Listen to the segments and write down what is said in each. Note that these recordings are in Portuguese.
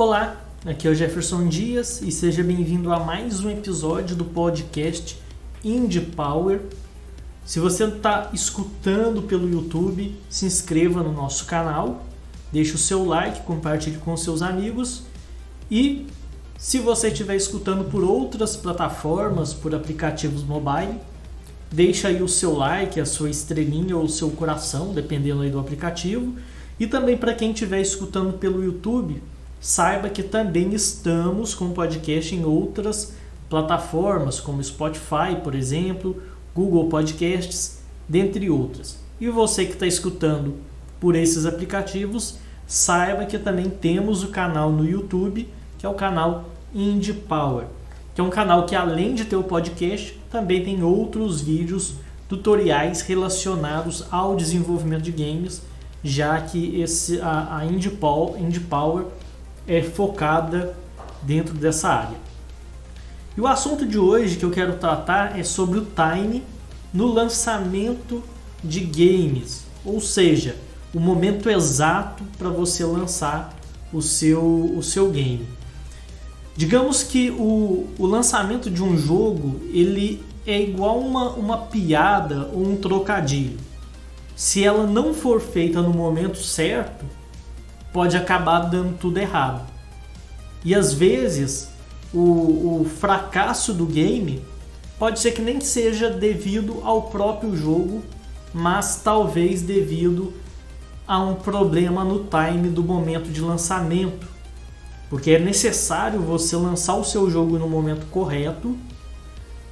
Olá, aqui é o Jefferson Dias e seja bem-vindo a mais um episódio do podcast Indie Power. Se você está escutando pelo YouTube, se inscreva no nosso canal, deixe o seu like, compartilhe com seus amigos e se você estiver escutando por outras plataformas, por aplicativos mobile, deixa aí o seu like, a sua estrelinha ou o seu coração, dependendo aí do aplicativo. E também para quem estiver escutando pelo YouTube, saiba que também estamos com podcast em outras plataformas, como Spotify, por exemplo, Google Podcasts, dentre outras. E você que está escutando por esses aplicativos, saiba que também temos o canal no YouTube, que é o canal Indie Power, que é um canal que além de ter o podcast, também tem outros vídeos tutoriais relacionados ao desenvolvimento de games, já que esse, a, a Indie, Power, Indie Power é focada dentro dessa área. E o assunto de hoje que eu quero tratar é sobre o time no lançamento de games, ou seja, o momento exato para você lançar o seu, o seu game. Digamos que o, o lançamento de um jogo ele é igual uma, uma piada ou um trocadilho. Se ela não for feita no momento certo, pode acabar dando tudo errado. E às vezes o, o fracasso do game pode ser que nem seja devido ao próprio jogo, mas talvez devido a um problema no time do momento de lançamento. Porque é necessário você lançar o seu jogo no momento correto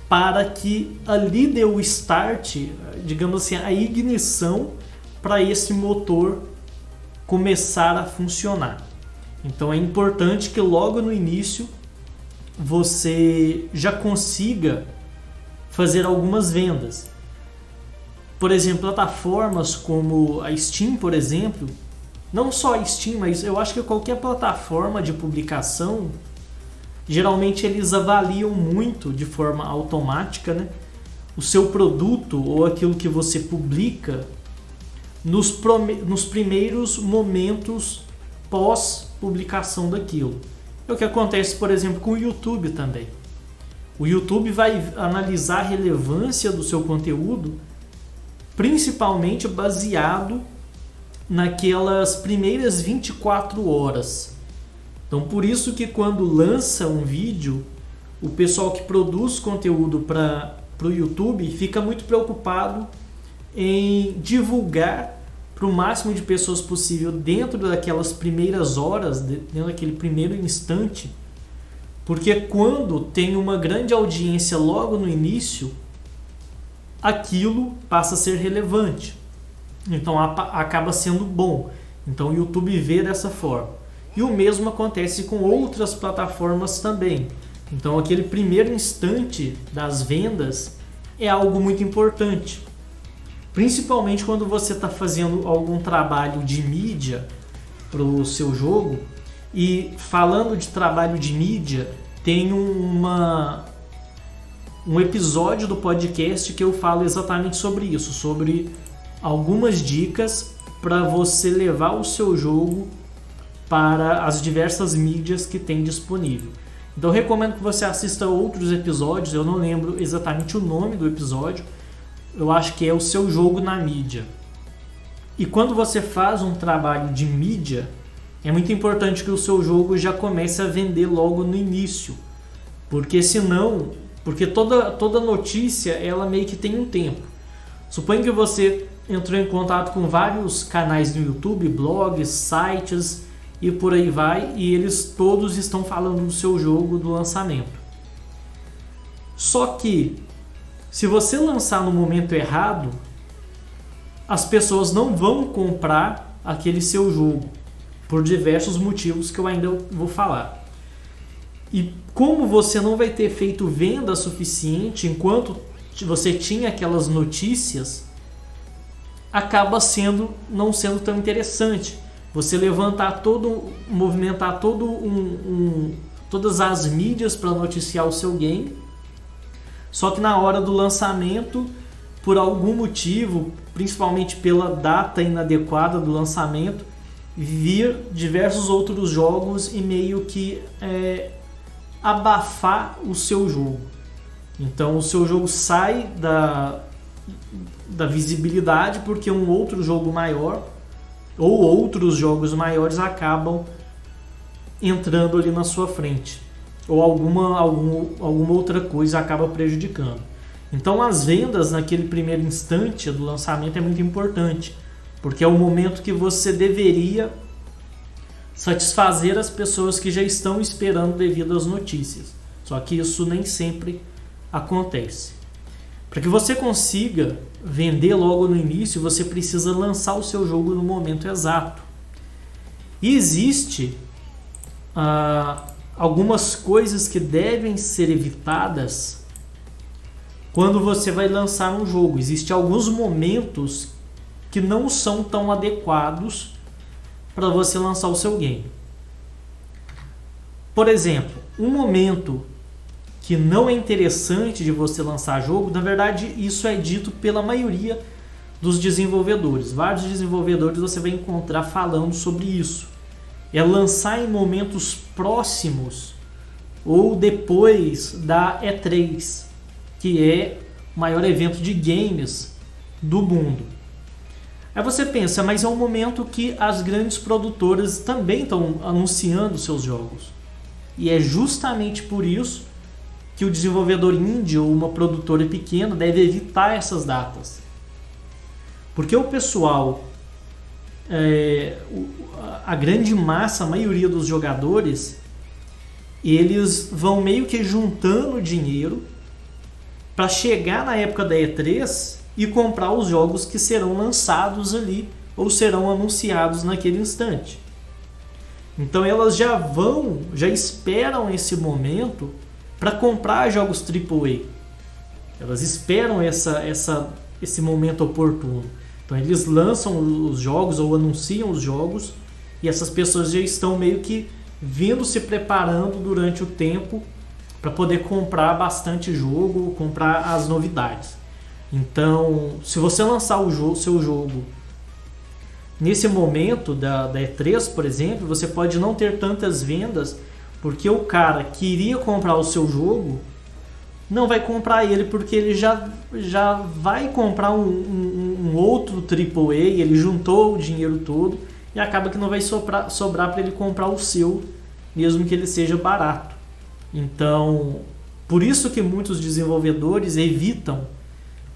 para que ali dê o start, digamos assim, a ignição para esse motor começar a funcionar. Então é importante que logo no início você já consiga fazer algumas vendas. Por exemplo, plataformas como a Steam, por exemplo, não só a Steam, mas eu acho que qualquer plataforma de publicação, geralmente eles avaliam muito de forma automática, né? O seu produto ou aquilo que você publica nos, nos primeiros momentos pós-publicação daquilo. É o que acontece, por exemplo, com o YouTube também. O YouTube vai analisar a relevância do seu conteúdo principalmente baseado naquelas primeiras 24 horas. Então, por isso que quando lança um vídeo, o pessoal que produz conteúdo para o YouTube fica muito preocupado em divulgar para o máximo de pessoas possível dentro daquelas primeiras horas, dentro daquele primeiro instante, porque quando tem uma grande audiência logo no início, aquilo passa a ser relevante. Então acaba sendo bom. Então o YouTube vê dessa forma. E o mesmo acontece com outras plataformas também. Então aquele primeiro instante das vendas é algo muito importante. Principalmente quando você está fazendo algum trabalho de mídia para o seu jogo. E falando de trabalho de mídia, tem uma, um episódio do podcast que eu falo exatamente sobre isso, sobre algumas dicas para você levar o seu jogo para as diversas mídias que tem disponível. Então recomendo que você assista outros episódios, eu não lembro exatamente o nome do episódio, eu acho que é o seu jogo na mídia. E quando você faz um trabalho de mídia, é muito importante que o seu jogo já comece a vender logo no início. Porque senão, porque toda, toda notícia ela meio que tem um tempo. Suponha que você entrou em contato com vários canais no YouTube, blogs, sites e por aí vai, e eles todos estão falando do seu jogo do lançamento. Só que se você lançar no momento errado, as pessoas não vão comprar aquele seu jogo por diversos motivos que eu ainda vou falar. E como você não vai ter feito venda suficiente enquanto você tinha aquelas notícias, acaba sendo não sendo tão interessante. Você levantar todo, movimentar todo um, um todas as mídias para noticiar o seu game só que na hora do lançamento, por algum motivo, principalmente pela data inadequada do lançamento, vir diversos outros jogos e meio que é, abafar o seu jogo. Então o seu jogo sai da, da visibilidade porque um outro jogo maior ou outros jogos maiores acabam entrando ali na sua frente ou alguma, algum, alguma outra coisa acaba prejudicando. Então as vendas naquele primeiro instante do lançamento é muito importante porque é o momento que você deveria satisfazer as pessoas que já estão esperando devido às notícias. Só que isso nem sempre acontece. Para que você consiga vender logo no início, você precisa lançar o seu jogo no momento exato. E existe ah, algumas coisas que devem ser evitadas quando você vai lançar um jogo. Existem alguns momentos que não são tão adequados para você lançar o seu game. Por exemplo, um momento que não é interessante de você lançar jogo, na verdade, isso é dito pela maioria dos desenvolvedores. Vários desenvolvedores você vai encontrar falando sobre isso. É lançar em momentos próximos ou depois da E3, que é o maior evento de games do mundo. Aí você pensa, mas é um momento que as grandes produtoras também estão anunciando seus jogos. E é justamente por isso que o desenvolvedor indie ou uma produtora pequena deve evitar essas datas. Porque o pessoal, é, a grande massa, a maioria dos jogadores, eles vão meio que juntando dinheiro para chegar na época da E3 e comprar os jogos que serão lançados ali ou serão anunciados naquele instante. Então elas já vão, já esperam esse momento para comprar jogos AAA. Elas esperam essa, essa, esse momento oportuno. Então eles lançam os jogos ou anunciam os jogos e essas pessoas já estão meio que vindo se preparando durante o tempo para poder comprar bastante jogo, comprar as novidades. Então, se você lançar o jogo, seu jogo nesse momento da, da E3, por exemplo, você pode não ter tantas vendas porque o cara que iria comprar o seu jogo não vai comprar ele porque ele já, já vai comprar um, um, um outro AAA, ele juntou o dinheiro todo e acaba que não vai sobrar, sobrar para ele comprar o seu, mesmo que ele seja barato. Então, por isso que muitos desenvolvedores evitam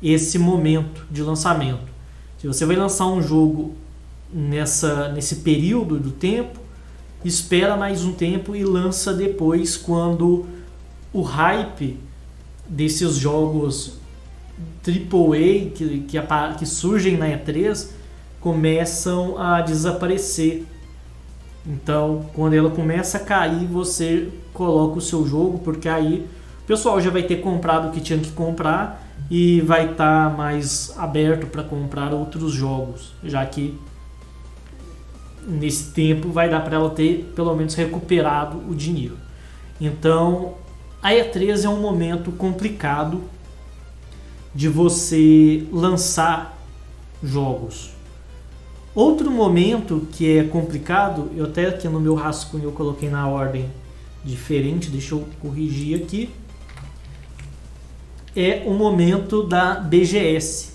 esse momento de lançamento. Se você vai lançar um jogo nessa, nesse período do tempo, espera mais um tempo e lança depois quando o hype desses jogos AAA que, que, que surgem na E3 começam a desaparecer. Então, quando ela começa a cair, você coloca o seu jogo, porque aí o pessoal já vai ter comprado o que tinha que comprar e vai estar tá mais aberto para comprar outros jogos, já que nesse tempo vai dar para ela ter pelo menos recuperado o dinheiro. Então, a E3 é um momento complicado de você lançar jogos. Outro momento que é complicado, eu até aqui no meu rascunho eu coloquei na ordem diferente, deixa eu corrigir aqui, é o momento da BGS,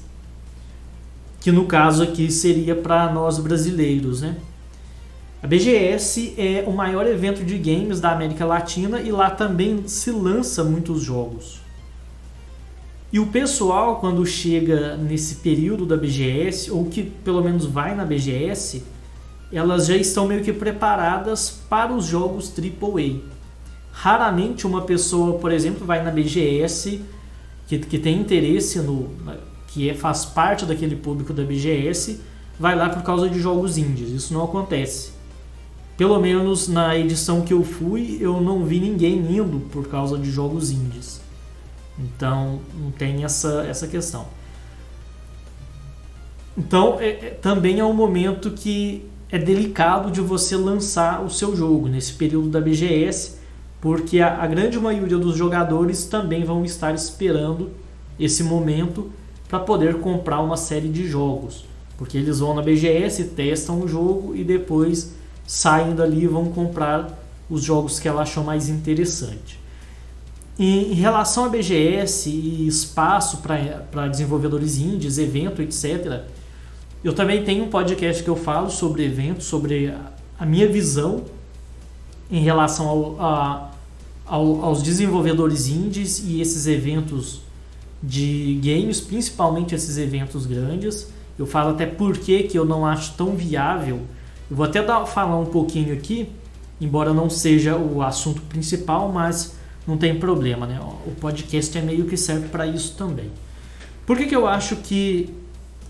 que no caso aqui seria para nós brasileiros, né? A BGS é o maior evento de games da América Latina e lá também se lança muitos jogos. E o pessoal, quando chega nesse período da BGS, ou que pelo menos vai na BGS, elas já estão meio que preparadas para os jogos AAA. Raramente uma pessoa, por exemplo, vai na BGS que, que tem interesse no. que é, faz parte daquele público da BGS, vai lá por causa de jogos indies. Isso não acontece. Pelo menos na edição que eu fui, eu não vi ninguém indo por causa de jogos indies. Então, não tem essa, essa questão. Então, é, é, também é um momento que é delicado de você lançar o seu jogo nesse período da BGS, porque a, a grande maioria dos jogadores também vão estar esperando esse momento para poder comprar uma série de jogos. Porque eles vão na BGS, testam o jogo e depois saem dali e vão comprar os jogos que ela achou mais interessante. Em relação à BGS e espaço para desenvolvedores indies, evento, etc., eu também tenho um podcast que eu falo sobre eventos, sobre a minha visão em relação ao, a, ao, aos desenvolvedores indies e esses eventos de games, principalmente esses eventos grandes. Eu falo até por que eu não acho tão viável. Eu vou até dar, falar um pouquinho aqui, embora não seja o assunto principal, mas não tem problema, né? O podcast é meio que serve para isso também. Por que, que eu acho que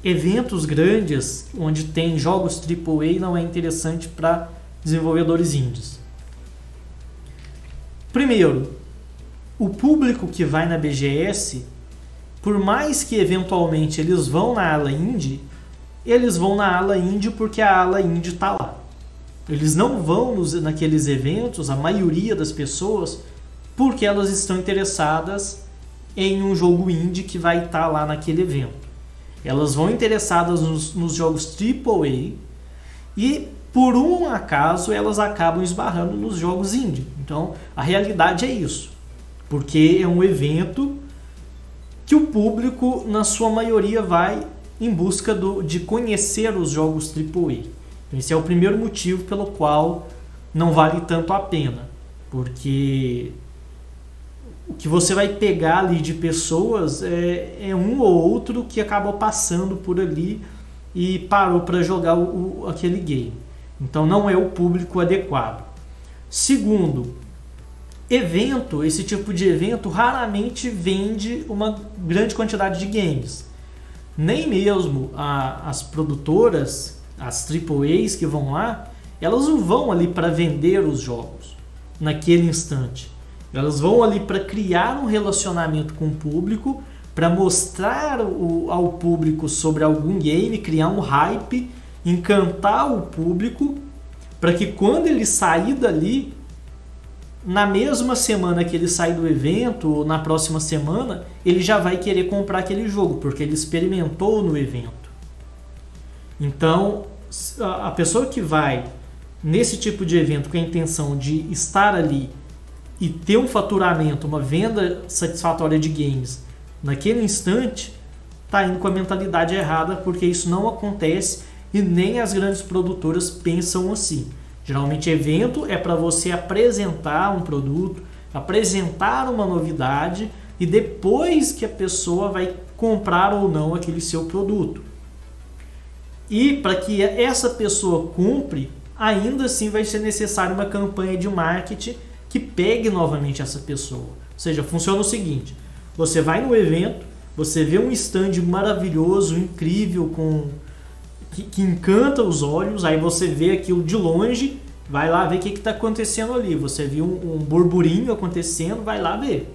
eventos grandes, onde tem jogos AAA, não é interessante para desenvolvedores indies? Primeiro, o público que vai na BGS por mais que eventualmente eles vão na ala indie, eles vão na ala indie porque a ala indie está lá. Eles não vão nos, naqueles eventos, a maioria das pessoas, porque elas estão interessadas em um jogo indie que vai estar tá lá naquele evento. Elas vão interessadas nos, nos jogos AAA e, por um acaso, elas acabam esbarrando nos jogos indie. Então, a realidade é isso. Porque é um evento que o público, na sua maioria, vai em busca do, de conhecer os jogos AAA. Esse é o primeiro motivo pelo qual não vale tanto a pena, porque o que você vai pegar ali de pessoas é, é um ou outro que acabou passando por ali e parou para jogar o, o, aquele game. Então não é o público adequado. Segundo, evento, esse tipo de evento raramente vende uma grande quantidade de games. Nem mesmo a, as produtoras, as AAAs que vão lá, elas não vão ali para vender os jogos naquele instante. Elas vão ali para criar um relacionamento com o público, para mostrar o, ao público sobre algum game, criar um hype, encantar o público, para que quando ele sair dali, na mesma semana que ele sai do evento, ou na próxima semana, ele já vai querer comprar aquele jogo, porque ele experimentou no evento. Então, a pessoa que vai nesse tipo de evento com a intenção de estar ali e ter um faturamento, uma venda satisfatória de games naquele instante, está indo com a mentalidade errada, porque isso não acontece e nem as grandes produtoras pensam assim. Geralmente, evento é para você apresentar um produto, apresentar uma novidade e depois que a pessoa vai comprar ou não aquele seu produto. E para que essa pessoa compre, ainda assim vai ser necessário uma campanha de marketing que pegue novamente essa pessoa. Ou seja, funciona o seguinte: você vai no evento, você vê um stand maravilhoso, incrível, com que, que, encanta os olhos, aí você vê aquilo de longe, vai lá ver o que está acontecendo ali. Você viu um, um burburinho acontecendo, vai lá ver.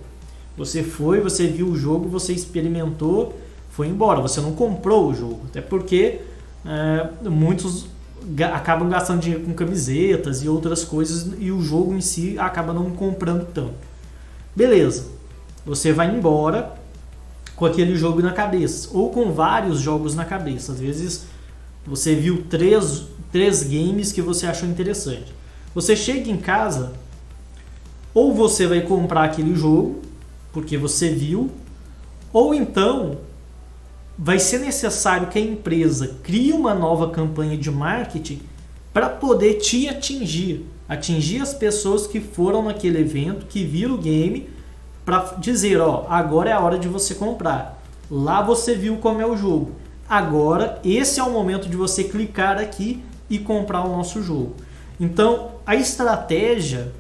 Você foi, você viu o jogo, você experimentou, foi embora. Você não comprou o jogo, até porque é, muitos acabam gastando dinheiro com camisetas e outras coisas e o jogo em si acaba não comprando tanto. Beleza, você vai embora com aquele jogo na cabeça ou com vários jogos na cabeça. Às vezes você viu três, três games que você achou interessante. Você chega em casa, ou você vai comprar aquele jogo, porque você viu, ou então vai ser necessário que a empresa crie uma nova campanha de marketing para poder te atingir, atingir as pessoas que foram naquele evento, que viram o game, para dizer, ó, agora é a hora de você comprar. Lá você viu como é o jogo. Agora, esse é o momento de você clicar aqui e comprar o nosso jogo. Então, a estratégia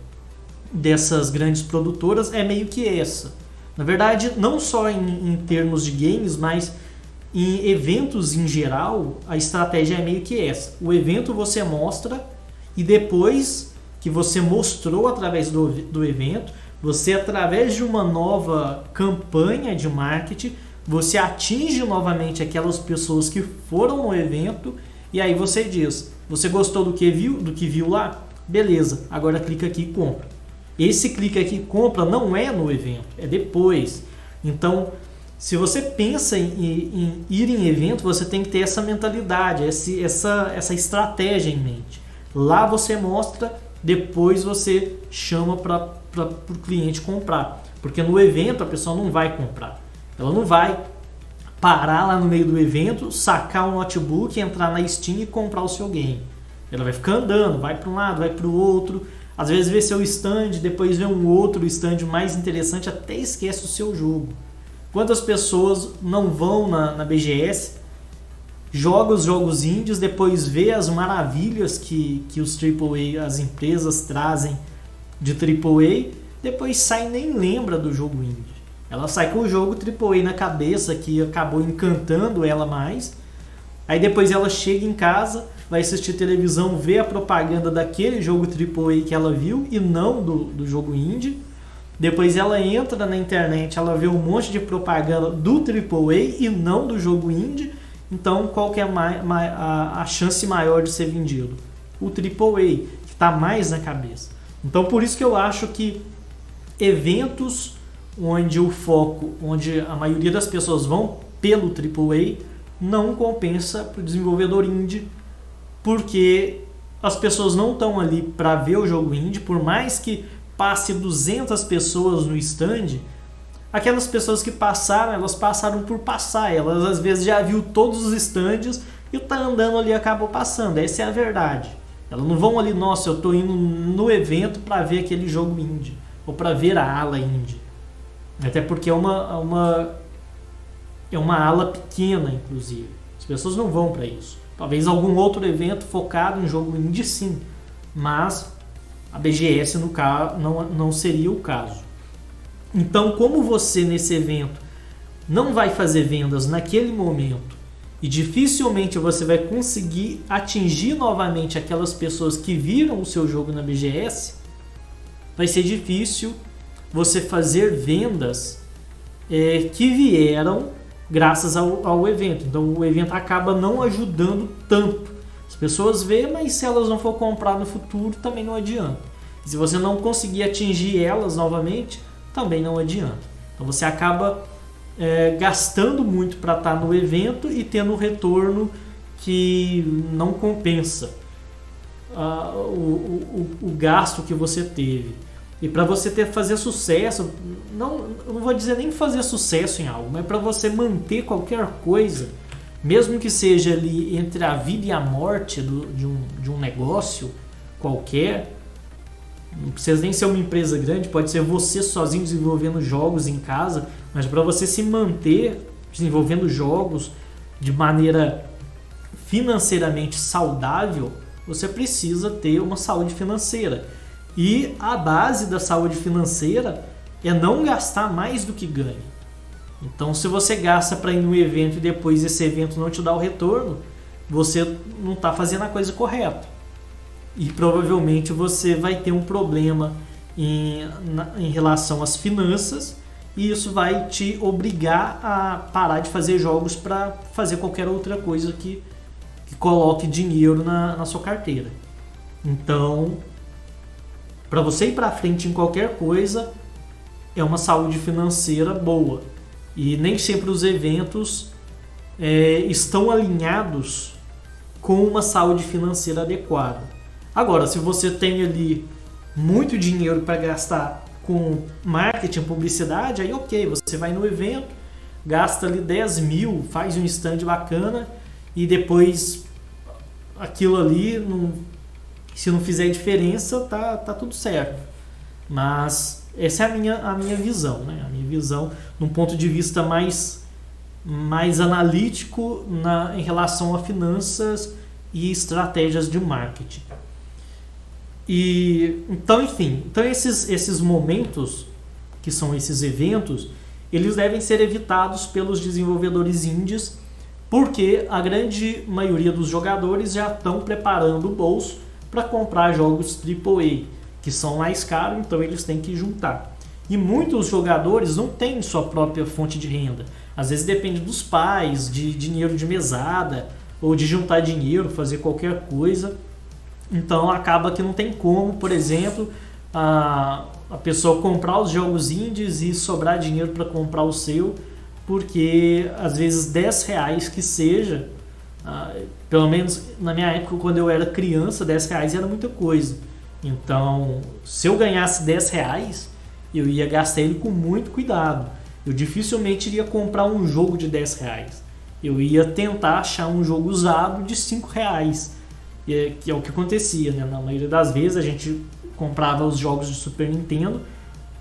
dessas grandes produtoras é meio que essa. Na verdade, não só em, em termos de games, mas em eventos em geral, a estratégia é meio que essa. O evento você mostra e depois que você mostrou através do, do evento, você através de uma nova campanha de marketing, você atinge novamente aquelas pessoas que foram no evento e aí você diz: você gostou do que viu, do que viu lá? Beleza, agora clica aqui e compra. Esse clique aqui compra não é no evento, é depois. Então, se você pensa em, em, ir em evento, você tem que ter essa mentalidade, esse, essa, essa estratégia em mente. Lá você mostra, depois você chama para o cliente comprar. Porque no evento a pessoa não vai comprar. Ela não vai parar lá no meio do evento, sacar o notebook, entrar na Steam e comprar o seu game. Ela vai ficar andando, vai para um lado, vai para o outro. Às vezes vê seu stand, depois vê um outro stand mais interessante, até esquece o seu jogo. Quantas pessoas não vão na, na BGS, joga os jogos índios, depois vê as maravilhas que, que os AAA, as empresas trazem de AAA, depois sai e nem lembra do jogo indie. Ela sai com o jogo AAA na cabeça que acabou encantando ela mais. Aí depois ela chega em casa, vai assistir televisão, vê a propaganda daquele jogo AAA que ela viu e não do, do jogo indie depois ela entra na internet, ela vê um monte de propaganda do AAA e não do jogo indie. Então, qual que é a, chance maior de ser vendido? O AAA, que está mais na cabeça. Então, por isso que eu acho que eventos onde o foco, onde a maioria das pessoas vão pelo AAA, não compensa para o desenvolvedor indie, porque as pessoas não estão ali para ver o jogo indie, por mais que passe 200 pessoas no stand, aquelas pessoas que passaram, elas passaram por passar. Elas às vezes já viu todos os stands e tá andando ali acabou passando. Essa é a verdade. Elas não vão ali, nossa, eu tô indo no evento para ver aquele jogo indie ou para ver a ala indie. Até porque é uma, uma é uma ala pequena, inclusive. As pessoas não vão para isso. Talvez algum outro evento focado em jogo indie sim, mas a BGS no caso, não, não seria o caso. Então, como você nesse evento não vai fazer vendas naquele momento e dificilmente você vai conseguir atingir novamente aquelas pessoas que viram o seu jogo na BGS, vai ser difícil você fazer vendas é, que vieram graças ao, ao evento. Então, o evento acaba não ajudando tanto pessoas vê, mas se elas não for comprar no futuro, também não adianta. Se você não conseguir atingir elas novamente, também não adianta. Então você acaba é, gastando muito para estar tá no evento e tendo um retorno que não compensa uh, o, o, o, gasto que você teve. E para você ter fazer sucesso, não, não vou dizer nem fazer sucesso em algo, mas para você manter qualquer coisa, mesmo que seja ali entre a vida e a morte do, de, um, de um negócio qualquer, não precisa nem ser uma empresa grande, pode ser você sozinho desenvolvendo jogos em casa, mas para você se manter desenvolvendo jogos de maneira financeiramente saudável, você precisa ter uma saúde financeira. E a base da saúde financeira é não gastar mais do que ganha. Então, se você gasta para ir num evento e depois esse evento não te dá o retorno, você não está fazendo a coisa correta. E provavelmente você vai ter um problema em, na, em relação às finanças e isso vai te obrigar a parar de fazer jogos para fazer qualquer outra coisa que, que coloque dinheiro na, na sua carteira. Então, para você ir para frente em qualquer coisa, é uma saúde financeira boa. E nem sempre os eventos é, estão alinhados com uma saúde financeira adequada. Agora, se você tem ali muito dinheiro para gastar com marketing, publicidade, aí ok, você vai no evento, gasta ali 10 mil, faz um stand bacana e depois aquilo ali, não, se não fizer diferença, tá, tá tudo certo. Mas essa é a minha, a minha visão, né? A minha visão num ponto de vista mais, mais analítico na, em relação a finanças e estratégias de marketing. E então, enfim, então esses, esses momentos que são esses eventos, eles devem ser evitados pelos desenvolvedores indies, porque a grande maioria dos jogadores já estão preparando o bolso para comprar jogos AAA que são mais caros, então eles têm que juntar. E muitos jogadores não têm sua própria fonte de renda. Às vezes depende dos pais, de dinheiro de mesada, ou de juntar dinheiro, fazer qualquer coisa. Então acaba que não tem como, por exemplo, a, a pessoa comprar os jogos indies e sobrar dinheiro para comprar o seu, porque às vezes 10 reais que seja, pelo menos na minha época, quando eu era criança, 10 reais era muita coisa. Então, se eu ganhasse 10 reais, eu ia gastar ele com muito cuidado. Eu dificilmente iria comprar um jogo de 10 reais. Eu ia tentar achar um jogo usado de 5 reais. É, que é o que acontecia, né? Na maioria das vezes a gente comprava os jogos de Super Nintendo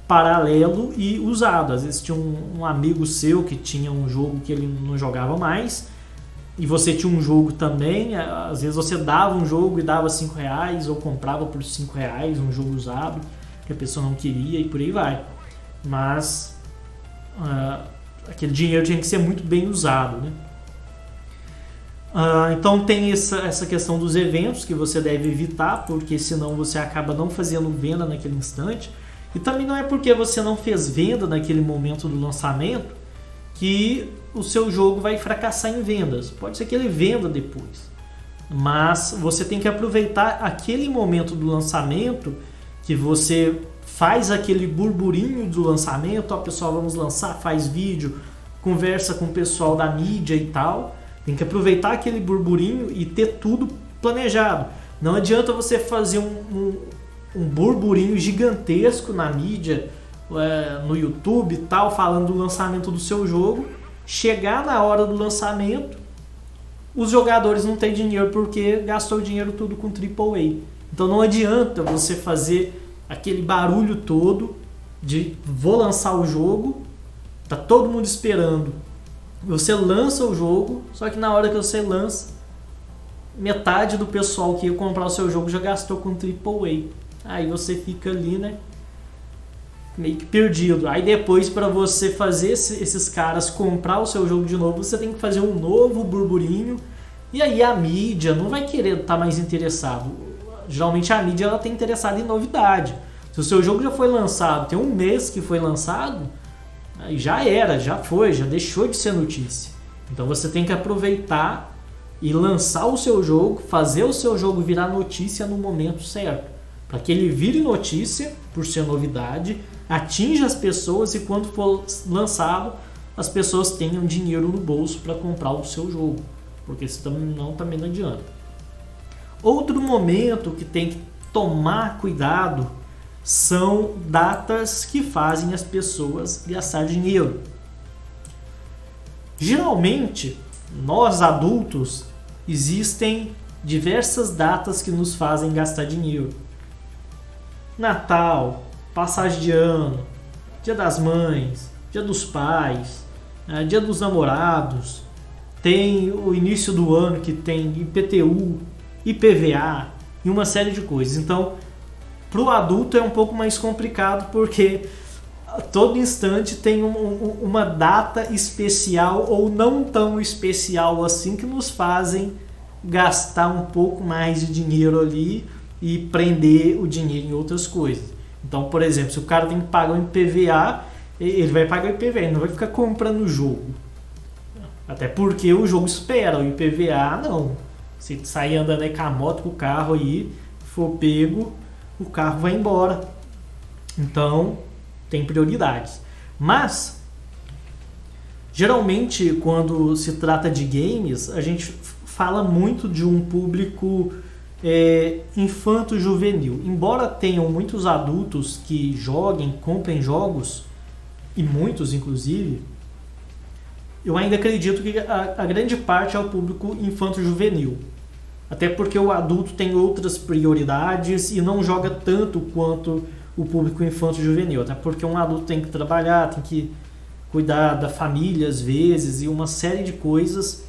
paralelo e usado. Às vezes tinha um, um, amigo seu que tinha um jogo que ele não jogava mais e você tinha um jogo também. Às vezes você dava um jogo e dava 5 reais ou comprava por 5 reais um jogo usado que a pessoa não queria e por aí vai. Mas uh, aquele dinheiro tinha que ser muito bem usado, né? Uh, então tem essa, essa questão dos eventos que você deve evitar, porque senão você acaba não fazendo venda naquele instante. E também não é porque você não fez venda naquele momento do lançamento que o seu jogo vai fracassar em vendas. Pode ser que ele venda depois. Mas você tem que aproveitar aquele momento do lançamento que você faz aquele burburinho do lançamento, ó, pessoal, vamos lançar, faz vídeo, conversa com o pessoal da mídia e tal tem que aproveitar aquele burburinho e ter tudo planejado. Não adianta você fazer um, um, um burburinho gigantesco na mídia, é, no YouTube e tal, falando do lançamento do seu jogo. Chegar na hora do lançamento, os jogadores não têm dinheiro porque gastou o dinheiro tudo com AAA. Então não adianta você fazer aquele barulho todo de vou lançar o jogo, tá todo mundo esperando você lança o jogo, só que na hora que você lança, metade do pessoal que ia comprar o seu jogo já gastou com AAA. Aí você fica ali, né? Meio que perdido. Aí depois, para você fazer esses caras comprar o seu jogo de novo, você tem que fazer um novo burburinho. E aí a mídia não vai querer estar tá mais interessado. Geralmente a mídia ela tem interessada em novidade. Se o seu jogo já foi lançado, tem um mês que foi lançado, Já era, já foi, já deixou de ser notícia. Então você tem que aproveitar e lançar o seu jogo, fazer o seu jogo virar notícia no momento certo. Para que ele vire notícia, por ser novidade, atinja as pessoas e quando for lançado, as pessoas tenham dinheiro no bolso para comprar o seu jogo. Porque senão também não adianta. Outro momento que tem que tomar cuidado são datas que fazem as pessoas gastar dinheiro. Geralmente, nós adultos, existem diversas datas que nos fazem gastar dinheiro. Natal, passagem de ano, Dia das Mães, Dia dos Pais, né, Dia dos Namorados, tem o início do ano que tem IPTU, IPVA e uma série de coisas. Então, para o adulto é um pouco mais complicado porque todo instante tem um, um, uma data especial ou não tão especial assim que nos fazem gastar um pouco mais de dinheiro ali e prender o dinheiro em outras coisas. Então, por exemplo, se o cara tem que pagar um IPVA, ele vai pagar o IPVA, ele não vai ficar comprando o jogo. Até porque o jogo espera, o IPVA não. Se sair andando aí com a moto, com o carro aí, for pego, o carro vai embora. Então, tem prioridades. Mas, geralmente, quando se trata de games, a gente fala muito de um público é, infanto-juvenil. Embora tenham muitos adultos que joguem, comprem jogos, e muitos inclusive, eu ainda acredito que a, a grande parte é o público infanto-juvenil. Até porque o adulto tem outras prioridades e não joga tanto quanto o público infanto juvenil. Até porque um adulto tem que trabalhar, tem que cuidar da família às vezes e uma série de coisas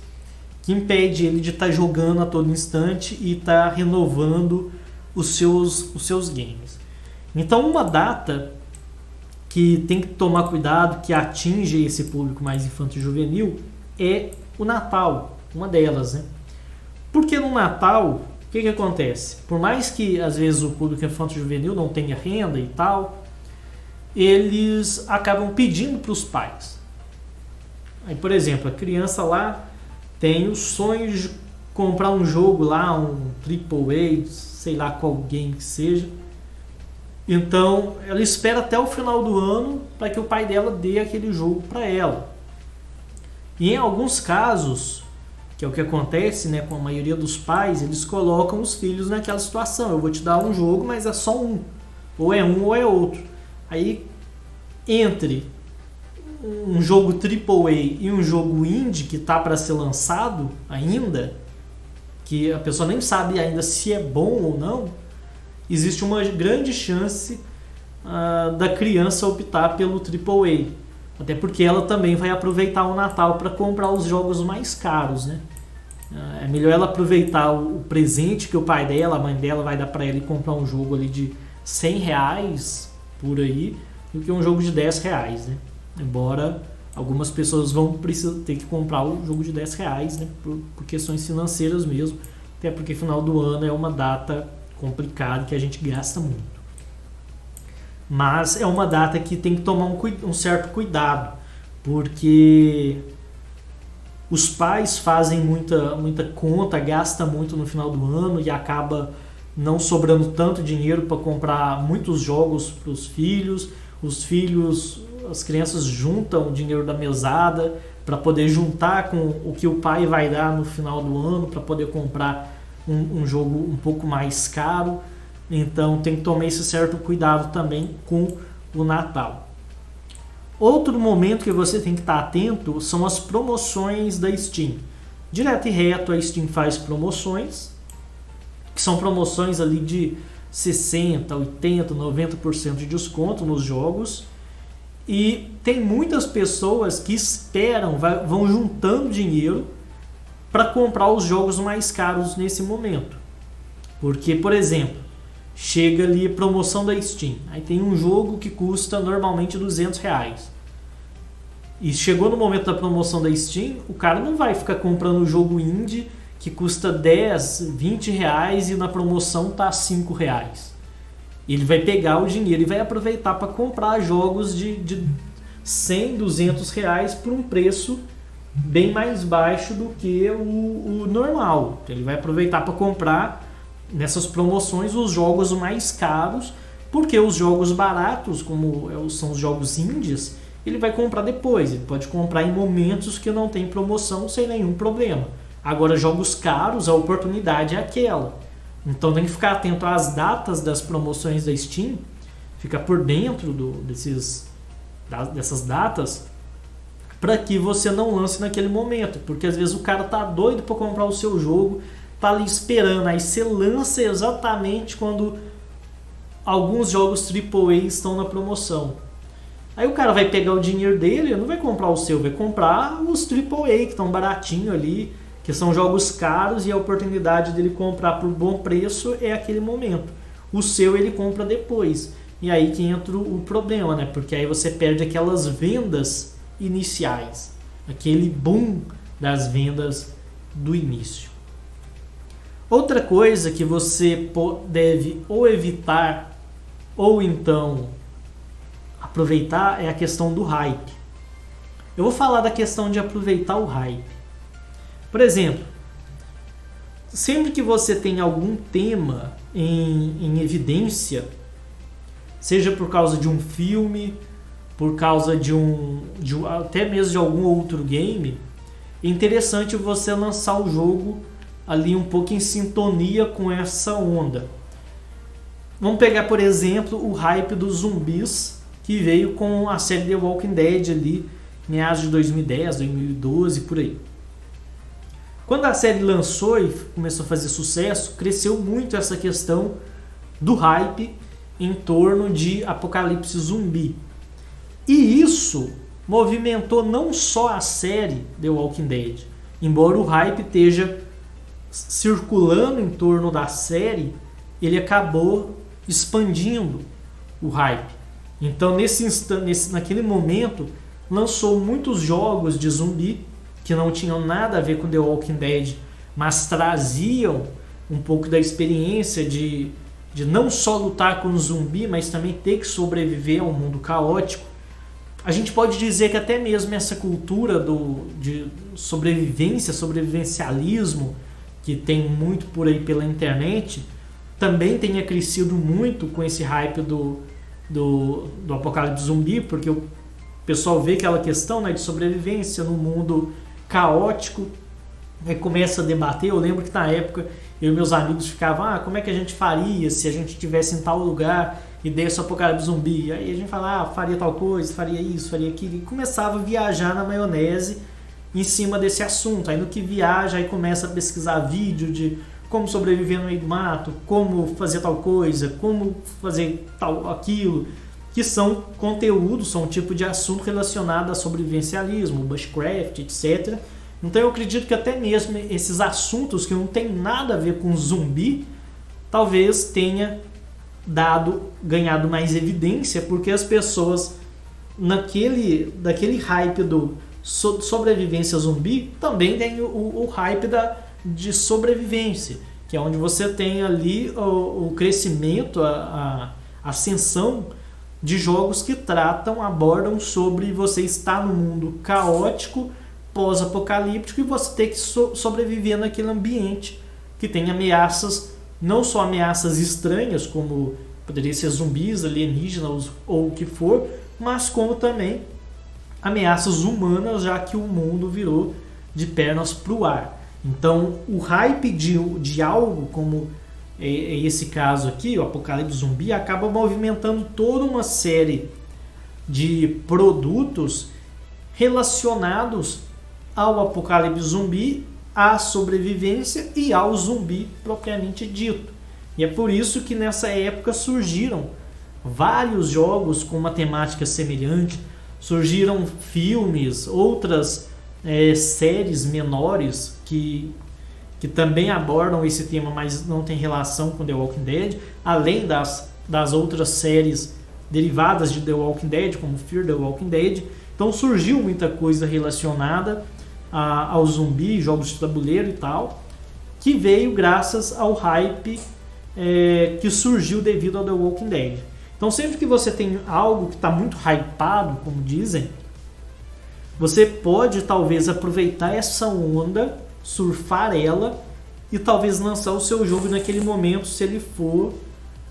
que impede ele de estar tá jogando a todo instante e estar tá renovando os seus, os seus games. Então, uma data que tem que tomar cuidado, que atinge esse público mais infanto-juvenil, é o Natal, uma delas, né? Porque no Natal, o que, que acontece? Por mais que às vezes o público infanto-juvenil não tenha renda e tal, eles acabam pedindo para os pais. Aí, por exemplo, a criança lá tem o sonho de comprar um jogo lá, um AAA, sei lá qual game que seja. Então, ela espera até o final do ano para que o pai dela dê aquele jogo para ela. E em alguns casos, que é o que acontece né, com a maioria dos pais, eles colocam os filhos naquela situação. Eu vou te dar um jogo, mas é só um. Ou é um ou é outro. Aí, entre um jogo AAA e um jogo indie que está para ser lançado ainda, que a pessoa nem sabe ainda se é bom ou não, existe uma grande chance uh, da criança optar pelo AAA. Até porque ela também vai aproveitar o Natal para comprar os jogos mais caros, né? É melhor ela aproveitar o, presente que o pai dela, a mãe dela vai dar para ela e comprar um jogo ali de 100 reais por aí, do que um jogo de 10 reais, né? Embora algumas pessoas vão precisar ter que comprar o jogo de 10 reais, né? Por, por questões financeiras mesmo. Até porque final do ano é uma data complicada que a gente gasta muito. Mas é uma data que tem que tomar um, um certo cuidado, porque os pais fazem muita, muita conta, gasta muito no final do ano e acaba não sobrando tanto dinheiro para comprar muitos jogos para os filhos. Os filhos as crianças juntam o dinheiro da mesada para poder juntar com o que o pai vai dar no final do ano para poder comprar um, um, jogo um pouco mais caro. Então tem que tomar esse certo cuidado também com o Natal. Outro momento que você tem que estar atento são as promoções da Steam. Direto e reto a Steam faz promoções, que são promoções ali de 60, 80, 90% de desconto nos jogos. E tem muitas pessoas que esperam, vão juntando dinheiro para comprar os jogos mais caros nesse momento. Porque, por exemplo, chega ali a promoção da Steam. Aí tem um jogo que custa normalmente 200 reais. E chegou no momento da promoção da Steam, o cara não vai ficar comprando o jogo indie que custa 10, 20 reais e na promoção tá 5 reais. Ele vai pegar o dinheiro e vai aproveitar para comprar jogos de, de 100, 200 reais por um preço bem mais baixo do que o, o normal. Então, ele vai aproveitar para comprar nessas promoções os jogos mais caros, porque os jogos baratos, como é são os jogos indies, ele vai comprar depois. Ele pode comprar em momentos que não tem promoção sem nenhum problema. Agora, jogos caros, a oportunidade é aquela. Então tem que ficar atento às datas das promoções da Steam, ficar por dentro do, desses, dessas datas, para que você não lance naquele momento, porque às vezes o cara tá doido para comprar o seu jogo, tá ali esperando, aí você lança exatamente quando alguns jogos AAA estão na promoção. Aí o cara vai pegar o dinheiro dele, não vai comprar o seu, vai comprar os AAA que estão baratinho ali, que são jogos caros e a oportunidade dele comprar por bom preço é aquele momento. O seu ele compra depois. E aí que entra o problema, né? Porque aí você perde aquelas vendas iniciais, aquele boom das vendas do início. Outra coisa que você deve ou evitar ou então aproveitar é a questão do hype. Eu vou falar da questão de aproveitar o hype. Por exemplo, sempre que você tem algum tema em, em evidência, seja por causa de um filme, por causa de um, de até mesmo de algum outro game, é interessante você lançar o jogo ali um pouco em sintonia com essa onda. Vamos pegar, por exemplo, o hype dos zumbis que veio com a série The Walking Dead ali, meados de 2010, 2012, por aí. Quando a série lançou e começou a fazer sucesso, cresceu muito essa questão do hype em torno de apocalipse zumbi. E isso movimentou não só a série The Walking Dead, embora o hype esteja circulando em torno da série, ele acabou expandindo o hype. Então, nesse, nesse naquele momento, lançou muitos jogos de zumbi que não tinham nada a ver com The Walking Dead, mas traziam um pouco da experiência de, de não só lutar com o zumbi, mas também ter que sobreviver a um mundo caótico. A gente pode dizer que até mesmo essa cultura do, de sobrevivência, sobrevivencialismo, que tem muito por aí pela internet, também tenha crescido muito com esse hype do, do, do apocalipse zumbi, porque o pessoal vê aquela questão né, de sobrevivência no mundo caótico, aí começa a debater. Eu lembro que na época eu e meus amigos ficavam, ah, como é que a gente faria se a gente estivesse em tal lugar e desse apocalipse zumbi? Aí a gente falava, ah, faria tal coisa, faria isso, faria aquilo, e começava a viajar na maionese em cima desse assunto. Aí no que viaja, aí começa a pesquisar vídeo de como sobreviver no meio do mato, como fazer tal coisa, como fazer tal aquilo, que são conteúdos, são um tipo de assunto relacionado a sobrevivencialismo, bushcraft, etc. Então eu acredito que até mesmo esses assuntos que não tem nada a ver com zumbi, talvez tenha dado ganhado mais evidência, porque as pessoas naquele daquele hype do sobrevivência zumbi também tem o, o hype da de sobrevivência, que é onde você tem ali o, o crescimento, a, a ascensão de jogos que tratam, abordam sobre você estar no mundo caótico, pós-apocalíptico e você ter que so sobreviver naquele ambiente que tem ameaças, não só ameaças estranhas, como poderia ser zumbis, alienígenas ou o que for, mas como também ameaças humanas, já que o mundo virou de pernas para o ar. Então, o hype de, de algo como é, é esse caso aqui, o Apocalipse Zumbi, acaba movimentando toda uma série de produtos relacionados ao Apocalipse Zumbi, à sobrevivência e ao zumbi propriamente dito. E é por isso que nessa época surgiram vários jogos com uma temática semelhante, surgiram filmes, outras é, séries menores que, que também abordam esse tema, mas não tem relação com The Walking Dead, além das, das outras séries derivadas de The Walking Dead, como Fear the Walking Dead. Então surgiu muita coisa relacionada a, ao zumbi, jogos de tabuleiro e tal, que veio graças ao hype é, que surgiu devido ao The Walking Dead. Então sempre que você tem algo que está muito hypado, como dizem, você pode talvez aproveitar essa onda, surfar ela e talvez lançar o seu jogo naquele momento se ele for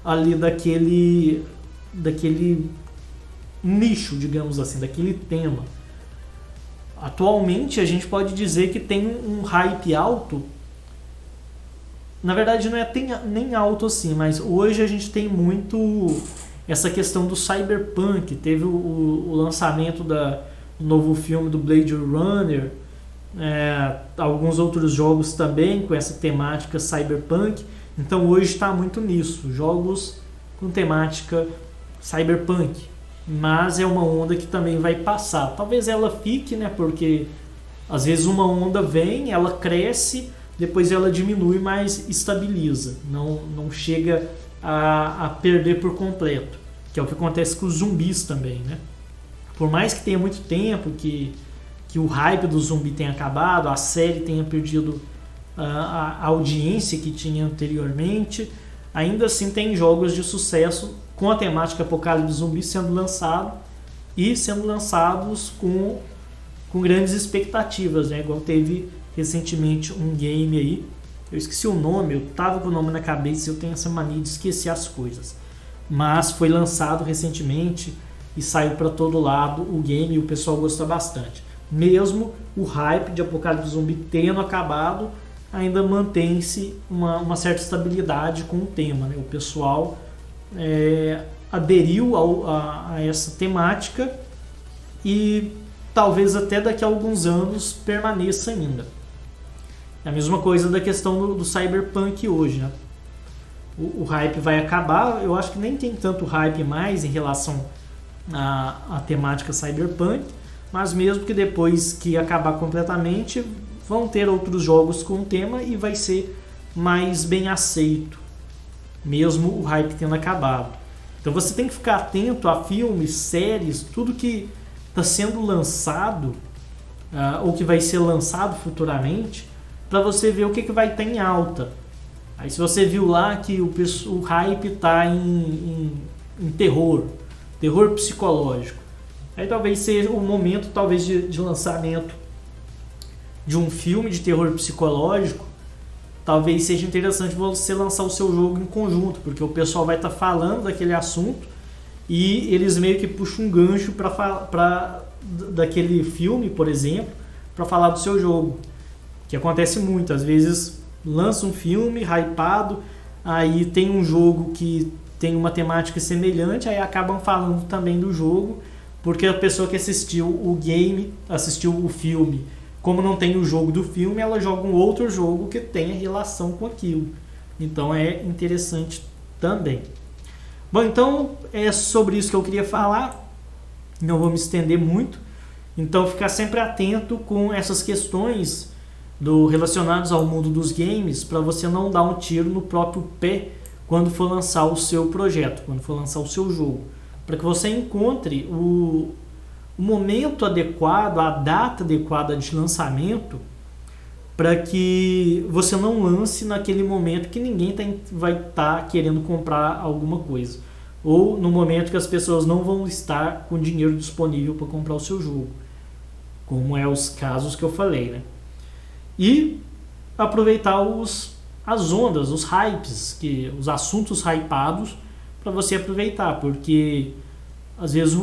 ali daquele daquele nicho, digamos assim, daquele tema. Atualmente a gente pode dizer que tem um hype alto. Na verdade não é nem alto assim, mas hoje a gente tem muito essa questão do cyberpunk. Teve o, o lançamento da novo filme do Blade Runner, é, alguns outros jogos também com essa temática cyberpunk. Então hoje está muito nisso, jogos com temática cyberpunk. Mas é uma onda que também vai passar. Talvez ela fique, né? Porque às vezes uma onda vem, ela cresce, depois ela diminui, mas estabiliza. Não, não chega a, a perder por completo. Que é o que acontece com os zumbis também, né? por mais que tenha muito tempo que, que o hype do zumbi tenha acabado, a série tenha perdido a, a audiência que tinha anteriormente, ainda assim tem jogos de sucesso com a temática Apocalipse Zumbi sendo lançado e sendo lançados com, com grandes expectativas, né? Igual teve recentemente um game aí, eu esqueci o nome, eu tava com o nome na cabeça eu tenho essa mania de esquecer as coisas. Mas foi lançado recentemente, e saiu para todo lado o game e o pessoal gosta bastante. Mesmo o hype de Apocalipse Zumbi tendo acabado, ainda mantém-se uma, uma, certa estabilidade com o tema. Né? O pessoal é, aderiu ao, a, a essa temática e talvez até daqui a alguns anos permaneça ainda. É a mesma coisa da questão do, do cyberpunk hoje. Né? O, o, hype vai acabar, eu acho que nem tem tanto hype mais em relação a, a temática cyberpunk, mas mesmo que depois que acabar completamente, vão ter outros jogos com o tema e vai ser mais bem aceito, mesmo o hype tendo acabado. Então você tem que ficar atento a filmes, séries, tudo que está sendo lançado uh, ou que vai ser lançado futuramente, para você ver o que, que vai estar tá em alta. Aí se você viu lá que o, o hype está em, em, em terror, terror psicológico. Aí talvez seja o momento talvez de, de lançamento de um filme de terror psicológico. Talvez seja interessante você lançar o seu jogo em conjunto, porque o pessoal vai estar tá falando daquele assunto e eles meio que puxam um gancho para daquele filme, por exemplo, para falar do seu jogo. Que acontece muito, às vezes lança um filme hypado, aí tem um jogo que tem uma temática semelhante, aí acabam falando também do jogo, porque a pessoa que assistiu o game, assistiu o filme, como não tem o jogo do filme, ela joga um outro jogo que tenha relação com aquilo. Então é interessante também. Bom, então é sobre isso que eu queria falar. Não vou me estender muito. Então ficar sempre atento com essas questões do relacionados ao mundo dos games para você não dar um tiro no próprio pé quando for lançar o seu projeto, quando for lançar o seu jogo, para que você encontre o, o momento adequado, a data adequada de lançamento, para que você não lance naquele momento que ninguém tá, vai estar tá querendo comprar alguma coisa, ou no momento que as pessoas não vão estar com dinheiro disponível para comprar o seu jogo, como é os casos que eu falei, né? E aproveitar os, as ondas, os hypes, que, os assuntos hypados para você aproveitar, porque às vezes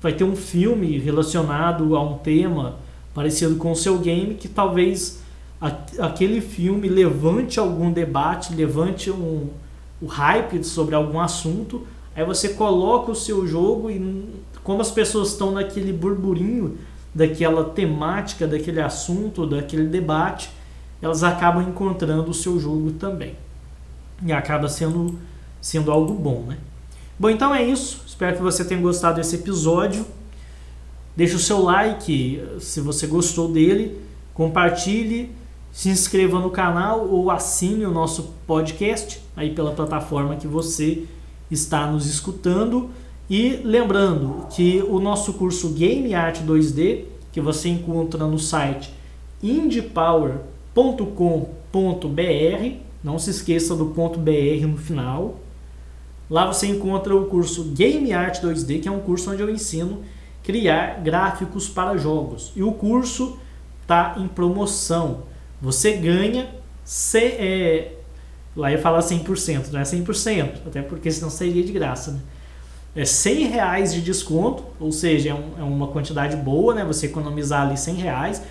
vai ter um filme relacionado a um tema parecido com o seu game que talvez aquele filme levante algum debate, levante um, o hype sobre algum assunto, aí você coloca o seu jogo e como as pessoas estão naquele burburinho daquela temática, daquele assunto, daquele debate, elas acabam encontrando o seu jogo também. E acaba sendo, sendo algo bom, né? Bom, então é isso. Espero que você tenha gostado desse episódio. Deixe o seu like se você gostou dele. Compartilhe, se inscreva no canal ou assine o nosso podcast aí pela plataforma que você está nos escutando. E lembrando que o nosso curso Game Art 2D, que você encontra no site indiepower.com.br, não se esqueça do ponto .br no final. Lá você encontra o curso Game Art 2D, que é um curso onde eu ensino criar gráficos para jogos. E o curso está em promoção. Você ganha se, é, lá ia falar 100%, não é 100%, até porque senão seria de graça, né? É 100 reais de desconto, ou seja, é, um, é, uma quantidade boa, né? Você economizar ali 100 reais.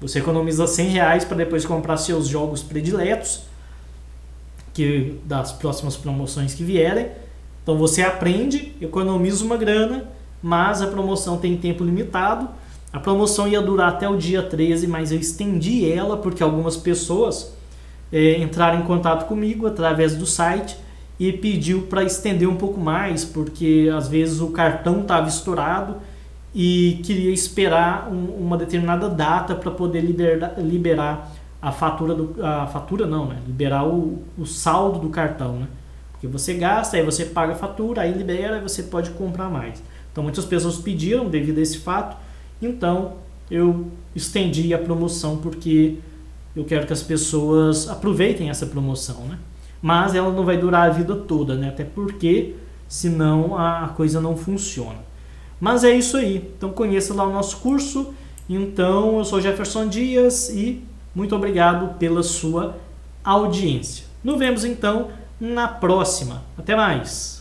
Você economiza 100 reais para depois comprar seus jogos prediletos, que das próximas promoções que vierem. Então você aprende, economiza uma grana, mas a promoção tem tempo limitado. A promoção ia durar até o dia 13, mas eu estendi ela porque algumas pessoas é, entraram em contato comigo através do site e pediu para estender um pouco mais, porque às vezes o cartão estava estourado e queria esperar um, uma determinada data para poder liberar, liberar a fatura do a fatura não, né? Liberar o, o saldo do cartão, né? Porque você gasta, aí você paga a fatura, aí libera e você pode comprar mais. Então muitas pessoas pediram devido a esse fato, então eu estendi a promoção porque eu quero que as pessoas aproveitem essa promoção, né? Mas ela não vai durar a vida toda, né? Até porque senão a coisa não funciona. Mas é isso aí. Então conheça lá o nosso curso. Então eu sou Jefferson Dias e muito obrigado pela sua audiência. Nos vemos então na próxima. Até mais.